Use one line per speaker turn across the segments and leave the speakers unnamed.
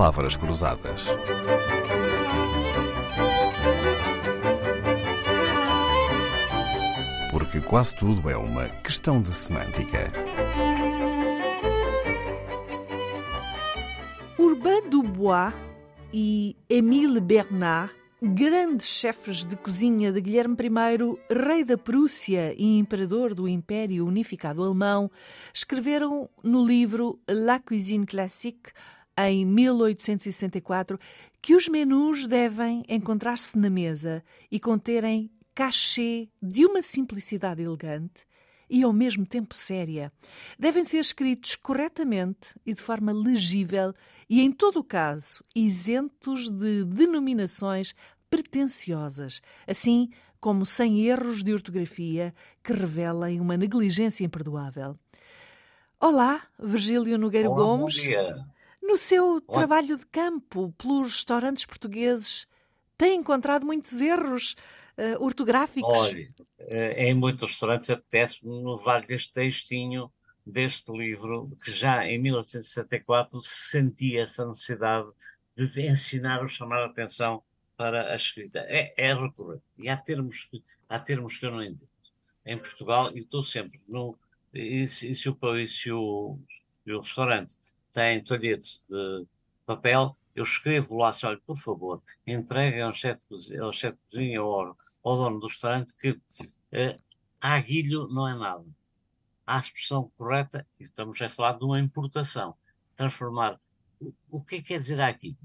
palavras cruzadas. Porque quase tudo é uma questão de semântica.
Urbain Dubois e Émile Bernard, grandes chefes de cozinha de Guilherme I, rei da Prússia e imperador do Império Unificado Alemão, escreveram no livro La Cuisine Classique, em 1864, que os menus devem encontrar-se na mesa e conterem cachê de uma simplicidade elegante e ao mesmo tempo séria. Devem ser escritos corretamente e de forma legível e, em todo o caso, isentos de denominações pretensiosas, assim como sem erros de ortografia que revelem uma negligência imperdoável. Olá, Virgílio Nogueiro
Olá,
Gomes.
Bom dia.
No seu
Olá.
trabalho de campo pelos restaurantes portugueses, tem encontrado muitos erros eh, ortográficos?
Olha, eh, em muitos restaurantes apetece-me levar-lhe este textinho deste livro, que já em 1864 sentia essa necessidade de ensinar ou chamar a atenção para a escrita. É, é recorrente. E há termos, que, há termos que eu não entendo. Em Portugal, e estou sempre no. E, se- e se o, e se o, se o restaurante tem toalhetes de papel, eu escrevo lá assim, olha, por favor, entreguem ao chefe de cozinha, ou ao, dono do restaurante que eh, aguilho não é nada. Há a expressão correta, e estamos a falar de uma importação. Transformar. O, o que é que quer dizer aguilho?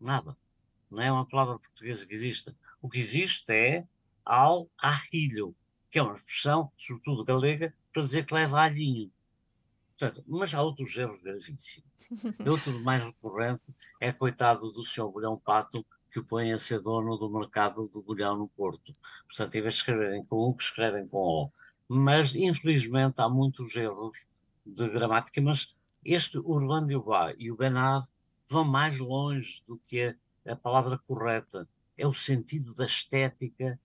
Nada. Não é uma palavra portuguesa que exista. O que existe é al arrilho, que é uma expressão, sobretudo galega, para dizer que leva alhinho. Portanto, mas há outros erros gravíssimos. Outro mais recorrente é coitado do senhor Bolhão Pato, que o põe a ser dono do mercado do Bolhão no Porto. Portanto, em vez de escreverem com U, que escrevem com O. Mas, infelizmente, há muitos erros de gramática, mas este Urbano de Ubá e o Benar vão mais longe do que a, a palavra correta. É o sentido da estética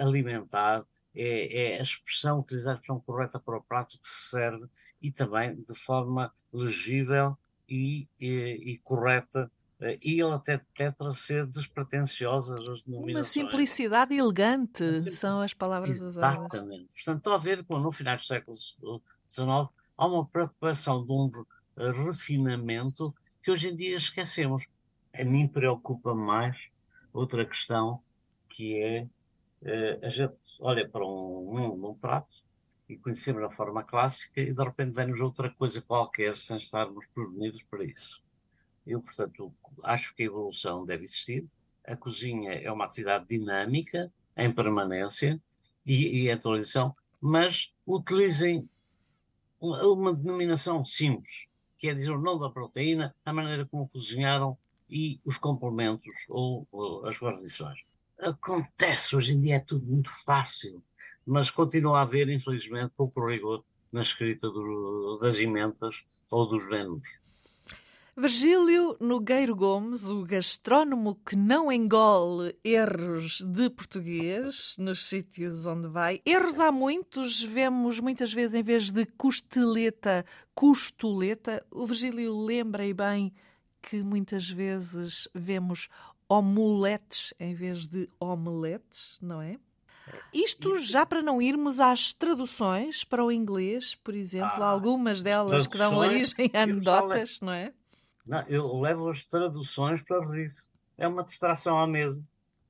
alimentar, é, é a expressão, utilizar a expressão correta para o prato que se serve e também de forma legível e, e, e correta, eh, e ele até pede para ser despretensiosas as
Uma
denominações.
simplicidade elegante
Uma
são as palavras usadas.
Exatamente. Portanto, estou a ver como no final do século XIX há uma preocupação de um refinamento que hoje em dia esquecemos. A mim preocupa mais outra questão que é a gente olha para um, um, prato e conhecemos a forma clássica e de repente vem-nos outra coisa qualquer sem estarmos prevenidos para isso. Eu, portanto, acho que a evolução deve existir. A cozinha é uma atividade dinâmica, em permanência e, e em atualização, mas utilizem uma, uma denominação simples, que é dizer o nome da proteína, a maneira como cozinharam e os complementos ou, ou as guarnições. Acontece, hoje em dia é tudo muito fácil, mas continua a haver, infelizmente, pouco rigor na escrita do- das emendas ou dos menus.
Virgílio Nogueiro Gomes, o gastrónomo que não engole erros de português nos sítios onde vai. Erros há muitos, vemos muitas vezes em vez de costeleta, costoleta. O Virgílio lembra e bem que muitas vezes vemos omeletes em vez de omeletes, não é? Isto já para não irmos às traduções para o inglês, por exemplo,
Ah,
algumas delas que dão origem a anedotas, não é?
Não, eu levo as traduções para rir. É uma distração à mesa.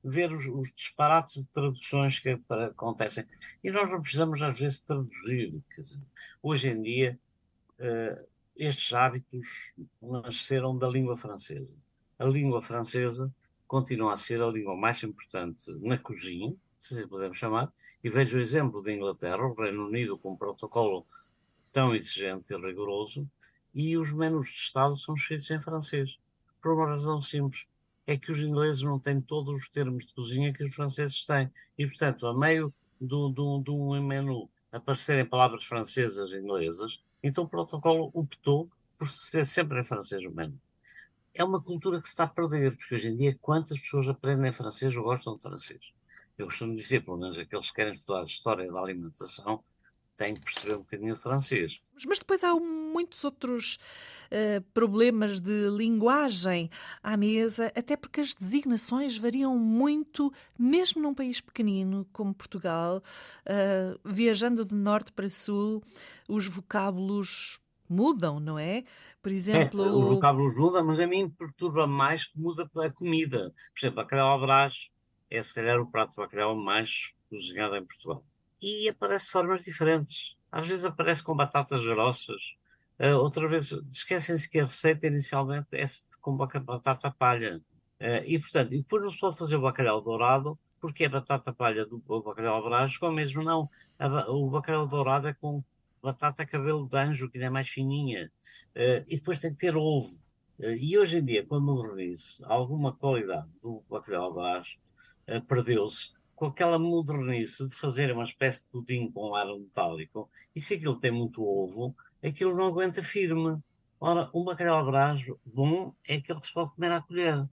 Ver os, os disparates de traduções que acontecem. E nós não precisamos, às vezes, traduzir. Dizer, hoje em dia, eh, estes hábitos nasceram da língua francesa. A língua francesa continua a ser a língua mais importante na cozinha, se assim podemos chamar, e vejo o exemplo da Inglaterra, o Reino Unido, com um protocolo tão exigente e rigoroso, e os menus de Estado são escritos em francês. Por uma razão simples. É que os ingleses não têm todos os termos de cozinha que os franceses têm. E, portanto, a meio do, do, de um menu aparecerem palavras francesas e inglesas, então o protocolo optou por ser sempre em francês o menu. É uma cultura que se está a perder, porque hoje em dia quantas pessoas aprendem francês ou gostam de francês? Eu costumo dizer, pelo menos aqueles que querem estudar história da alimentação, tem que perceber um bocadinho de francês.
Mas depois há muitos outros uh, problemas de linguagem à mesa, até porque as designações variam muito, mesmo num país pequenino como Portugal, uh, viajando de norte para sul, os vocábulos mudam, não é?
Por exemplo. É, os vocábulos mudam, mas a mim perturba mais que muda a comida. Por exemplo, bacalhau ao brás é se calhar o prato de bacalhau mais cozinhado em Portugal. E aparece de formas diferentes. Às vezes aparece com batatas grossas, uh, outra vez esquecem-se que a receita inicialmente é com batata palha. Uh, e portanto, e depois não se pode fazer o bacalhau dourado, porque é batata palha do bacalhau brás, ou mesmo não. A, o bacalhau dourado é com batata cabelo de anjo, que ainda é mais fininha. Uh, e depois tem que ter ovo. e hoje em dia, quando modernize alguma qualidade do bacalhau brás, uh, perdeu-se com aquela modernice de fazer uma espécie de pudim com ar metálico, e se aquilo tem muito ovo, aquilo não aguenta firme. Ora, um bacalhau brás bom é aquele que se pode comer à colher.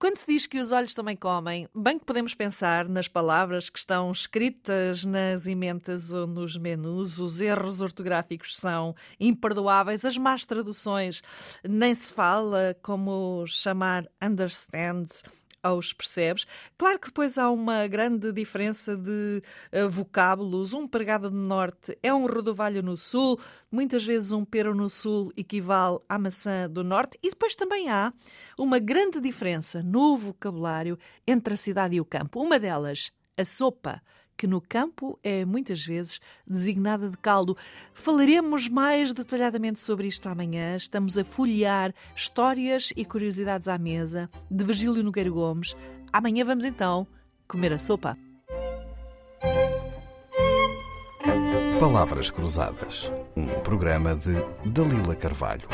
Quando se diz que os olhos também comem, bem que podemos pensar nas palavras que estão escritas nas ementas ou nos menus, os erros ortográficos são imperdoáveis, as más traduções nem se fala, como chamar understand aos percebes. Claro que depois há uma grande diferença de uh, vocábulos. Um pregado no norte é um rodovalho no sul, muitas vezes um pero no sul equivale à maçã do norte. E depois também há uma grande diferença no vocabulário entre a cidade e o campo. Uma delas, a sopa que no campo é muitas vezes designada de caldo. Falaremos mais detalhadamente sobre isto amanhã. Estamos a folhear histórias e curiosidades à mesa de Virgílio Nogueira Gomes. Amanhã vamos então comer a sopa.
Palavras Cruzadas, um programa de Dalila Carvalho.